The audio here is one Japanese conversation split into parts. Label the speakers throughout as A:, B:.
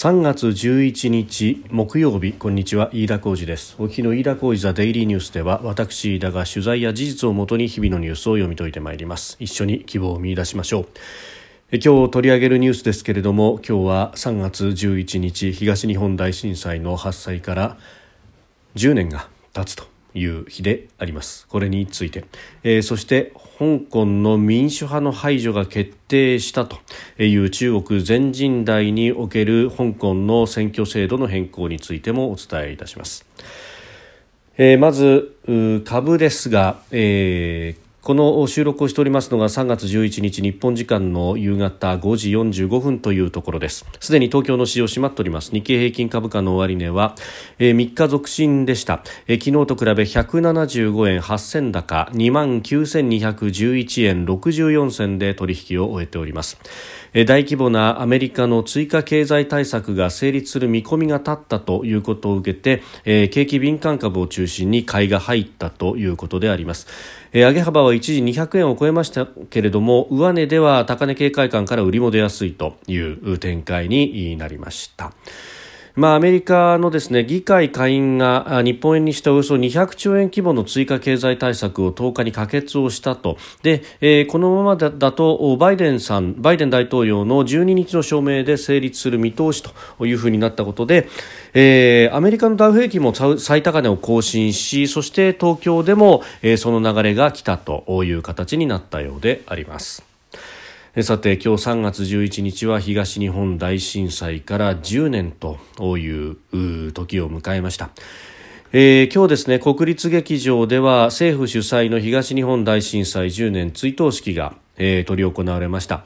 A: 3月11日木曜日こんにちは飯田浩二です。お日の飯田浩二ザデイリーニュースでは私飯田が取材や事実をもとに日々のニュースを読み解いてまいります。一緒に希望を見出しましょう。今日取り上げるニュースですけれども今日は3月11日東日本大震災の発災から10年が経つという日であります。これについて、えー、そして香港の民主派の排除が決定したという中国全人代における香港の選挙制度の変更についてもお伝えいたします。えー、まず株ですが、えーこの収録をしておりますのが3月11日日本時間の夕方5時45分というところです。すでに東京の市場閉まっております。日経平均株価の終値は、えー、3日続伸でした、昨日と比べ175円8銭高2万9211円64銭で取引を終えております。大規模なアメリカの追加経済対策が成立する見込みが立ったということを受けて、景気敏感株を中心に買いが入ったということであります。上げ幅は一時200円を超えましたけれども上値では高値警戒感から売りも出やすいという展開になりました。まあ、アメリカのですね議会下院が日本円にしておよそ200兆円規模の追加経済対策を10日に可決をしたとで、えー、このままだとバイデンさんバイデン大統領の12日の署名で成立する見通しというふうになったことで、えー、アメリカのダウ平均も最高値を更新しそして東京でも、えー、その流れが来たという形になったようであります。さて今日3月11日は東日本大震災から10年という時を迎えました。えー、今日ですね国立劇場では政府主催の東日本大震災10年追悼式が、えー、執り行われました、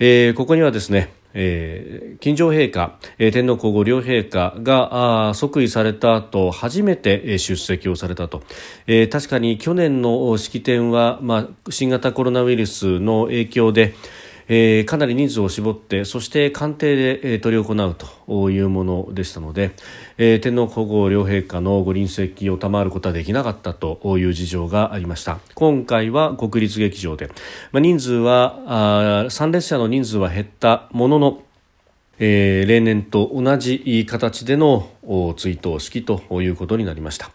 A: えー、ここにはですねえー、金城陛下、えー、天皇皇后両陛下が即位された後初めて出席をされたと、えー、確かに去年の式典は、まあ、新型コロナウイルスの影響で、えー、かなり人数を絞ってそして官邸で、えー、執り行うというものでしたので、えー、天皇皇后両陛下のご臨席を賜ることはできなかったという事情がありました。今回は国立劇場で、まあ、人数はあ参列者の人数は減ったもののえー、例年と同じ形での追悼式ということになりました、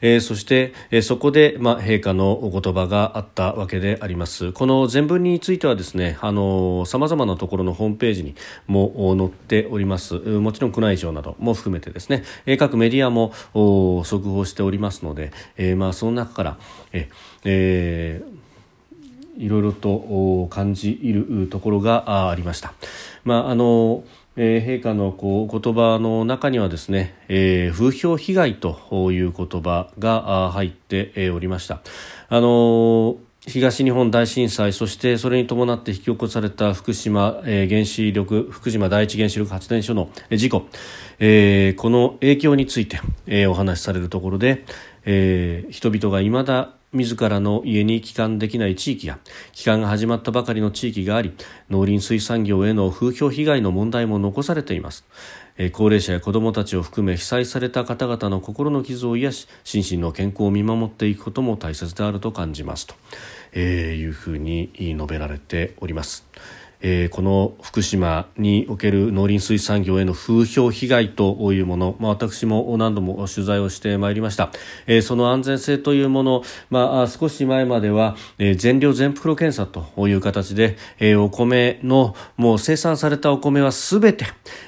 A: えー、そして、えー、そこで、まあ、陛下のお言葉があったわけであります。この全文についてはですねあの様々なところのホームページにも載っております。もちろん宮内庁なども含めてですね。各メディアも速報しておりますので、えー、まあその中からえーいろいろと感じいるところがありました。まああのえー、陛下のこう言葉の中にはですね、えー、風評被害という言葉が入っておりました。あの東日本大震災そしてそれに伴って引き起こされた福島、えー、原子力福島第一原子力発電所の事故、えー、この影響について、えー、お話しされるところで、えー、人々が未だ自らの家に帰還できない地域や帰還が始まったばかりの地域があり農林水産業への風評被害の問題も残されています高齢者や子どもたちを含め被災された方々の心の傷を癒し心身の健康を見守っていくことも大切であると感じますと、えー、いうふうに述べられております。えー、この福島における農林水産業への風評被害というもの、まあ、私も何度も取材をしてまいりました、えー、その安全性というもの、まあ、少し前までは、えー、全量全袋検査という形で、え、お米のもう生産されたお米はすべて、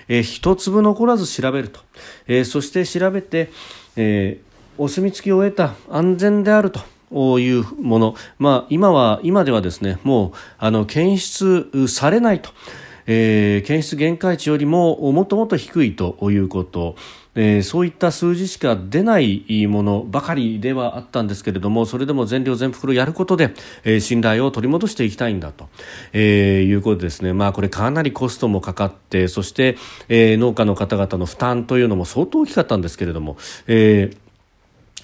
A: えー、一粒残らず調べると、え、そして調べて、え、お墨付きを得た安全であると。いうもの、まあ、今は今ではですねもうあの検出されないと、えー、検出限界値よりももっともっと低いということ、えー、そういった数字しか出ないものばかりではあったんですけれどもそれでも全量全袋やることで、えー、信頼を取り戻していきたいんだと、えー、いうことですね、まあ、これかなりコストもかかってそして、えー、農家の方々の負担というのも相当大きかったんですけれども、えー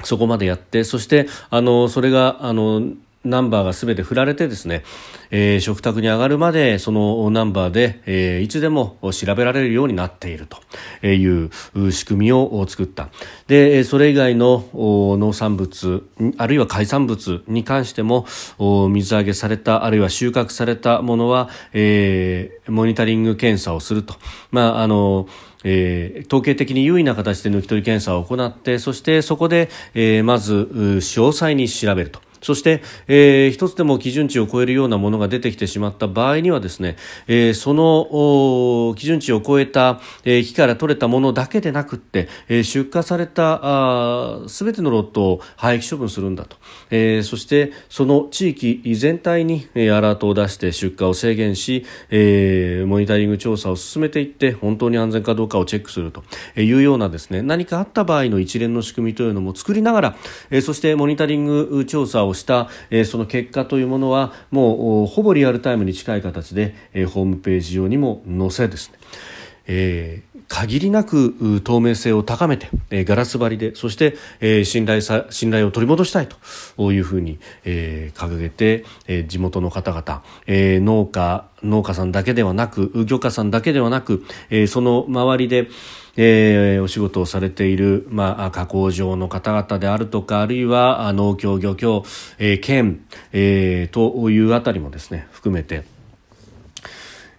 A: そこまでやってそしてあのそれがあのナンバーがすべて振られてですね、えー、食卓に上がるまでそのナンバーで、えー、いつでも調べられるようになっているという仕組みを作った。で、それ以外の農産物、あるいは海産物に関しても水揚げされた、あるいは収穫されたものは、えー、モニタリング検査をすると。まあ、あの、えー、統計的に優位な形で抜き取り検査を行ってそしてそこで、えー、まず詳細に調べると。そして、えー、一つでも基準値を超えるようなものが出てきてしまった場合にはですね、えー、その基準値を超えた、えー、木から取れたものだけでなくって、えー、出荷されたすべてのロットを廃棄処分するんだと、えー、そしてその地域全体に、えー、アラートを出して出荷を制限し、えー、モニタリング調査を進めていって本当に安全かどうかをチェックするというようなですね何かあった場合の一連の仕組みというのも作りながら、えー、そしてモニタリング調査ををした、え、その結果というものはもうほぼリアルタイムに近い形で、え、ホームページ上にも載せですね、えー限りなく透明性を高めて、えー、ガラス張りでそして、えー、信頼さ信頼を取り戻したいというふうに、えー、掲げて、えー、地元の方々、えー、農家農家さんだけではなく漁家さんだけではなく、えー、その周りで、えー、お仕事をされている、まあ、加工場の方々であるとかあるいは農協漁協、えー、県、えー、というあたりもですね含めて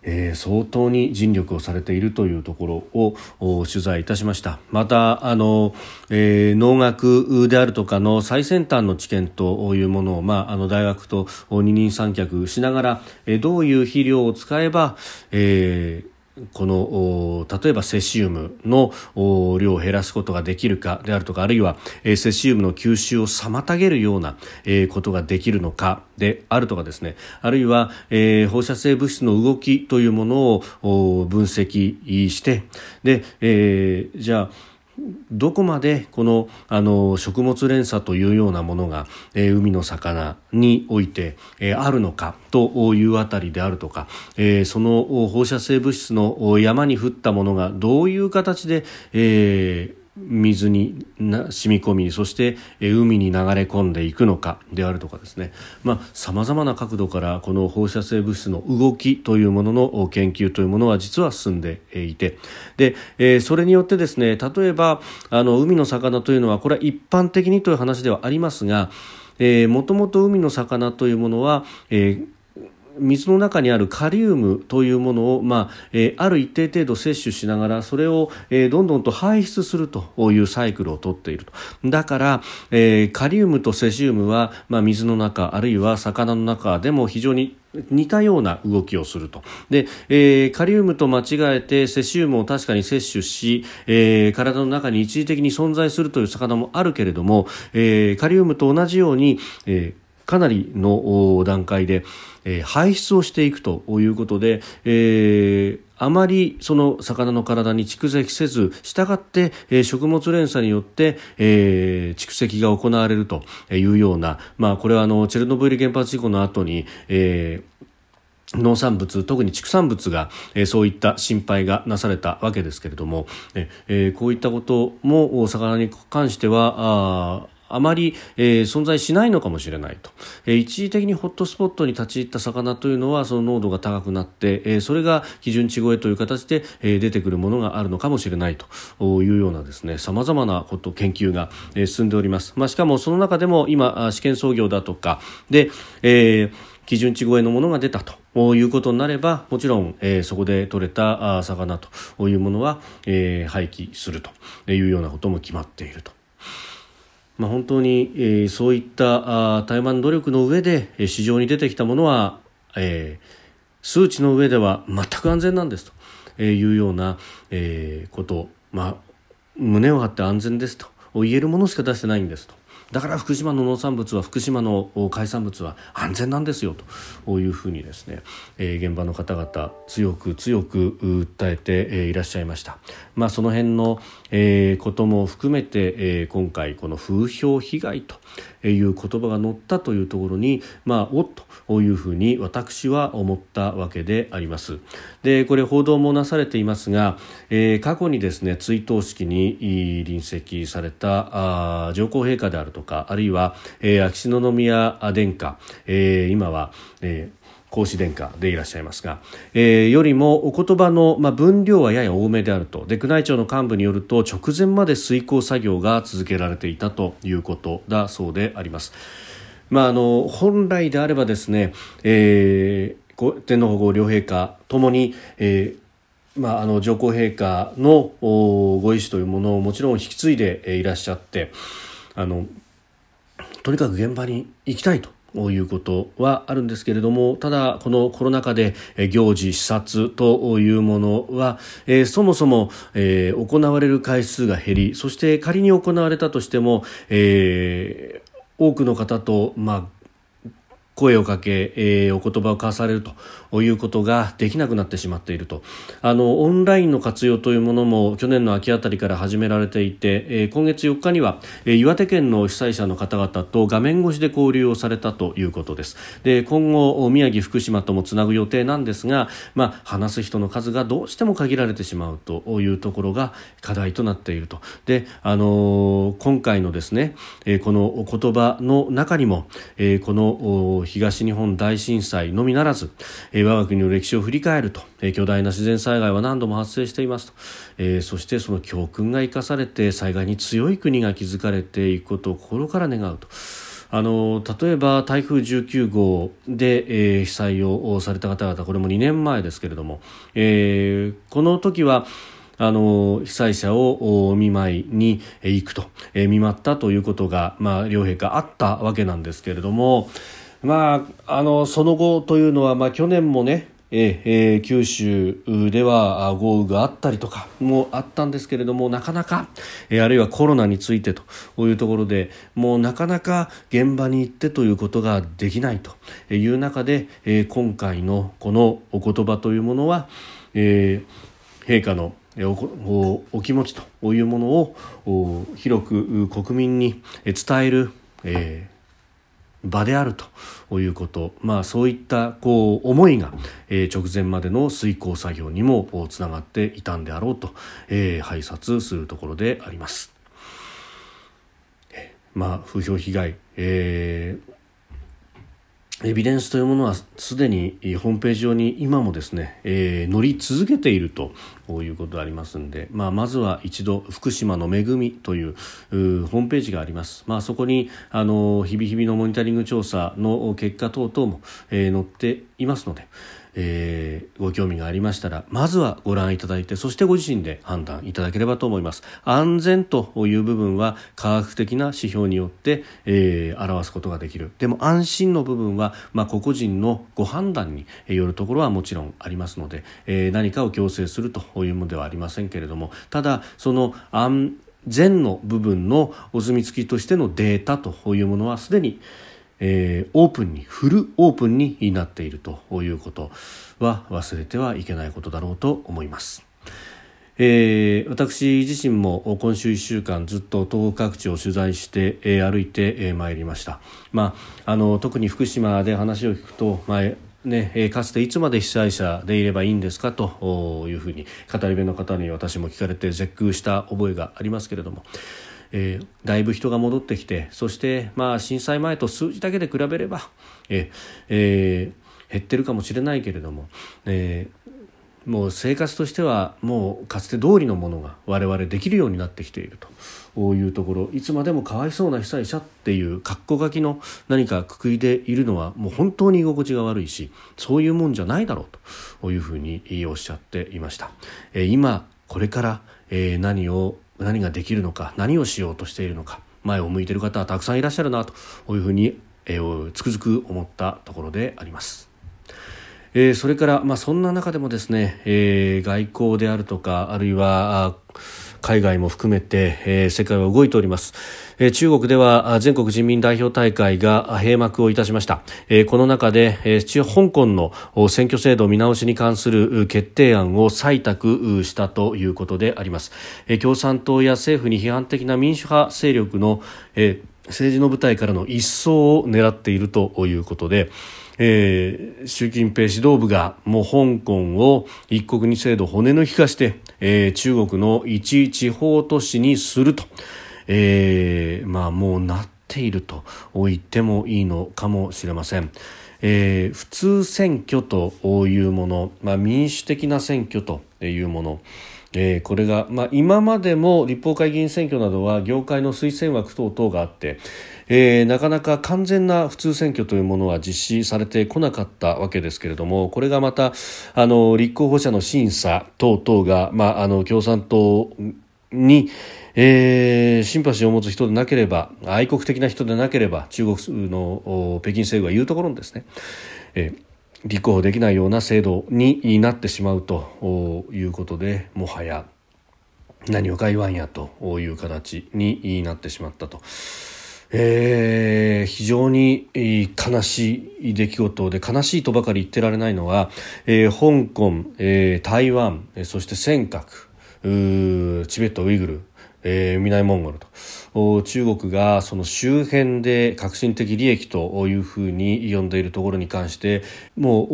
A: えー、相当に尽力をされているというところを取材いたしました。またあの、えー、農学であるとかの最先端の知見というものを、まあ、あの大学と二人三脚しながら、えー、どういう肥料を使えば、えーこの例えばセシウムの量を減らすことができるかであるとかあるいはセシウムの吸収を妨げるようなことができるのかであるとかですね。あるいは放射性物質の動きというものを分析してで、じゃあどこまでこのあの食物連鎖というようなものが、えー、海の魚において、えー、あるのかというあたりであるとか、えー、その放射性物質の山に降ったものがどういう形で、えー水にな染み込みそして海に流れ込んでいくのかであるとかですね。さまざ、まな角度からこの放射性物質の動きというものの研究というものは実は進んでいて。で、えー、それによってですね例えばあの海の魚というのはこれは一般的にという話ではありますがもともと海の魚というものは、えー水の中にあるカリウムというものを、まあえー、ある一定程度摂取しながらそれを、えー、どんどんと排出するというサイクルをとっているとだから、えー、カリウムとセシウムは、まあ、水の中あるいは魚の中でも非常に似たような動きをすると。で、えー、カリウムと間違えてセシウムを確かに摂取し、えー、体の中に一時的に存在するという魚もあるけれども、えー、カリウムと同じように、えーかなりの段階で、え、排出をしていくということで、えー、あまりその魚の体に蓄積せず、従って、えー、食物連鎖によって、えー、蓄積が行われるというような、まあ、これはあのチェルノブイリ原発事故の後に、えー農産物特に畜産物が、えー、そういった心配がなされたわけですけれども、えー、こういったことも魚に関してはああまり、えー、存在しないのかもしれないと、えー、一時的にホットスポットに立ち入った魚というのはその濃度が高くなって、えー、それが基準値超えという形で、えー、出てくるものがあるのかもしれないと。いうようなですね様々なこと研究が、えー、進んでおります、まあ、しかもその中でも今試験操業だとかで、えー基準値超えのものが出たと。いうことになればもちろん、えー、そこで取れた魚というものは、えー、廃棄すると。いうようなことも決まっていると。まあ、本当に、えー、そういったあ台湾努力の上で、えー、市場に出てきたものは、えー、数値の上では全く安全なんですというような、えー、こと、まあ、胸を張って安全ですと言えるものしか出してないんですと。だから福島の農産物は福島の海産物は安全なんですよというふうにですね、えー、現場の方々強く強く訴えて、えー、いらっしゃいました。まあ、その辺の、えー、ことも含めて、えー、今回この風評被害という言葉が載ったというところに、まあ、おっというふうに私は思ったわけであります。でこれ報道もなされていますが、えー、過去にですね追悼式に臨席されたあ上皇陛下であるとかあるいは、えー、秋篠宮殿下、えー、今は、えー孔子殿下でいらっしゃいますが、えー、よりもお言葉の、まあ、分量はやや多めであるとで宮内庁の幹部によると直前まで遂行作業が続けられていたということだそうであります。まあ、あの本来であればですね、えー、天皇皇后両陛下ともに、えーまあ、あの上皇陛下のご意思というものをもちろん引き継いでいらっしゃってあのとにかく現場に行きたいということはあるんですけれどもただこのコロナ禍で行事視察というものは、えー、そもそも、えー、行われる回数が減りそして仮に行われたとしても、えー、多くの方と、まあ声をかけ、えー、お言葉を交わされるということができなくなってしまっていると。あのオンラインの活用というものも去年の秋あたりから始められていて、えー、今月4日には、えー、岩手県の被災者の方々と画面越しで交流をされたということです。で今後宮城福島ともつなぐ予定なんですが、まあ、話す人の数がどうしても限られてしまうというところが課題となっていると。で、あの今回のですね、えこの言葉の中にも、えこの東日本大震災のみならず、え我が国の歴史を振り返ると、え巨大な自然災害は何度も発生していますと、えそしてその教訓が生かされて災害に強い国が築かれていくことを心から願うと。あの例えば台風19号で、えー、被災をされた方々これも2年前ですけれども、えー、この時はあの被災者をお見舞いに行くと、えー、見舞ったということが、まあ、両陛下あったわけなんですけれども、まあ、あのその後というのは、まあ、去年もねええ、九州では豪雨があったりとかもあったんですけれどもなかなか、え、あるいはコロナについてというところでもうなかなか現場に行ってということができないという中で、え、今回のこのお言葉というものは、えー、陛下のおお気持ちというものを広く国民に伝える、えー、場であるということ、まあ、そういったこう思いが、えー、直前までの遂行作業にもつながっていたんであろうと、えー、拝察するところであります。まあ、風評被害、えーエビデンスというものはすでにホームページ上に今もですね、えー、乗り続けているということでありますんで、まあ、まずは一度福島の恵みというホームページがあります、まあ、そこにあの日々日々のモニタリング調査の結果等々も、えー、載っていますので、えー、ご興味がありましたらまずはご覧いただいてそしてご自身で判断いただければと思います。安全という部分は科学的な指標によって、えー、表すことができる。でも安心の部分は、まあ、個々人のご判断によるところはもちろんありますので、えー、何かを強制するというものではありませんけれどもただその安全の部分のお墨付きとしてのデータというものはすでにえー、オープンにフルオープンになっているということは忘れてはいけないことだろうと思います。えー、私自身も今週1週間ずっと東北各地を取材して、えー、歩いて、えー、まいりました、まあ、あの特に福島で話を聞くと、まあねえ、かつていつまで被災者でいればいいんですかというふうに語り部の方に私も聞かれて絶句した覚えがありますけれどもえー、だいぶ人が戻ってきてそして、まあ、震災前と数字だけで比べれば、ええー、減ってるかもしれないけれども、えー、もう生活としてはもうかつて通りのものが我々できるようになってきているというところいつまでもかわいそうな被災者っていう格好書きの何かくくりでいるのはもう本当に居心地が悪いしそういうもんじゃないだろうというふうにおっしゃっていました。え、今これから、え、何を何ができるのか何をしようとしているのか前を向いている方はたくさんいらっしゃるなというふうに、えー、つくづく思ったところであります。えー、それから、まあ、そんな中でもですね、えー、外交であるとかあるいは海外も含めて、えー、世界は動いております、えー、中国では全国人民代表大会が閉幕をいたしました、えー、この中で、えー、香港の選挙制度見直しに関する決定案を採択したということであります、えー、共産党や政府に批判的な民主派勢力の、えー、政治の舞台からの一掃を狙っているということで、えー、習近平指導部がもう香港を一国二制度骨抜き化して、えー、中国の一地方都市にすると、えー、まあもうなっていると言ってもいいのかもしれません。えー、普通選挙というもの、まあ、民主的な選挙というもの、えー、これが、まあ、今までも立法会議員選挙などは業界の推薦枠等々があって、えー、なかなか完全な普通選挙というものは実施されてこなかったわけですけれどもこれがまたあの立候補者の審査等々が、まあ、あの共産党に、えー、シンパシーを持つ人でなければ愛国的な人でなければ中国の北京政府が言うところにですね、えー立候補できないような制度になってしまうということでもはや何をか言わんやという形になってしまったと。えー、非常に悲しい出来事で悲しいとばかり言ってられないのは、えー、香港、えー、台湾そして尖閣チベットウイグルえー、南モンゴルと中国がその周辺で革新的利益というふうに呼んでいるところに関してもう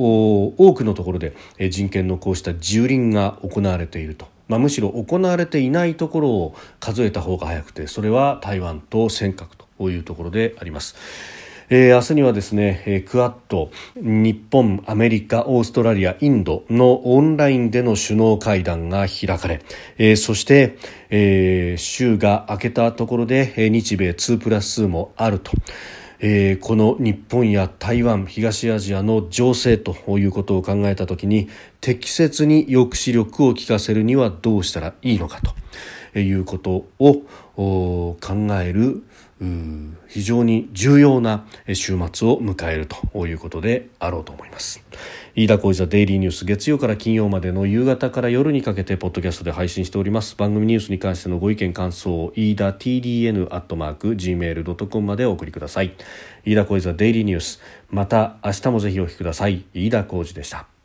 A: 多くのところで人権のこうした蹂躙が行われていると。まあ、むしろ行われていないところを数えた方が早くてそれは台湾と尖閣というところであります。えー、明日にはですね、えクアッド、日本、アメリカ、オーストラリア、インドのオンラインでの首脳会談が開かれ、えー、そして、えー、週が明けたところで、日米2プラス2もあると。えー、この日本や台湾東アジアの情勢ということを考えたときに適切に抑止力を効かせるにはどうしたらいいのかということを考える非常に重要な週末を迎えるということであろうと思います。飯田浩司ザデイリーニュース月曜から金曜までの夕方から夜にかけてポッドキャストで配信しております。番組ニュースに関してのご意見感想飯田 TDN アットマーク Gmail.com までお送りください。飯田浩司ザデイリーニュース。また明日もぜひお聞きください。飯田浩司でした。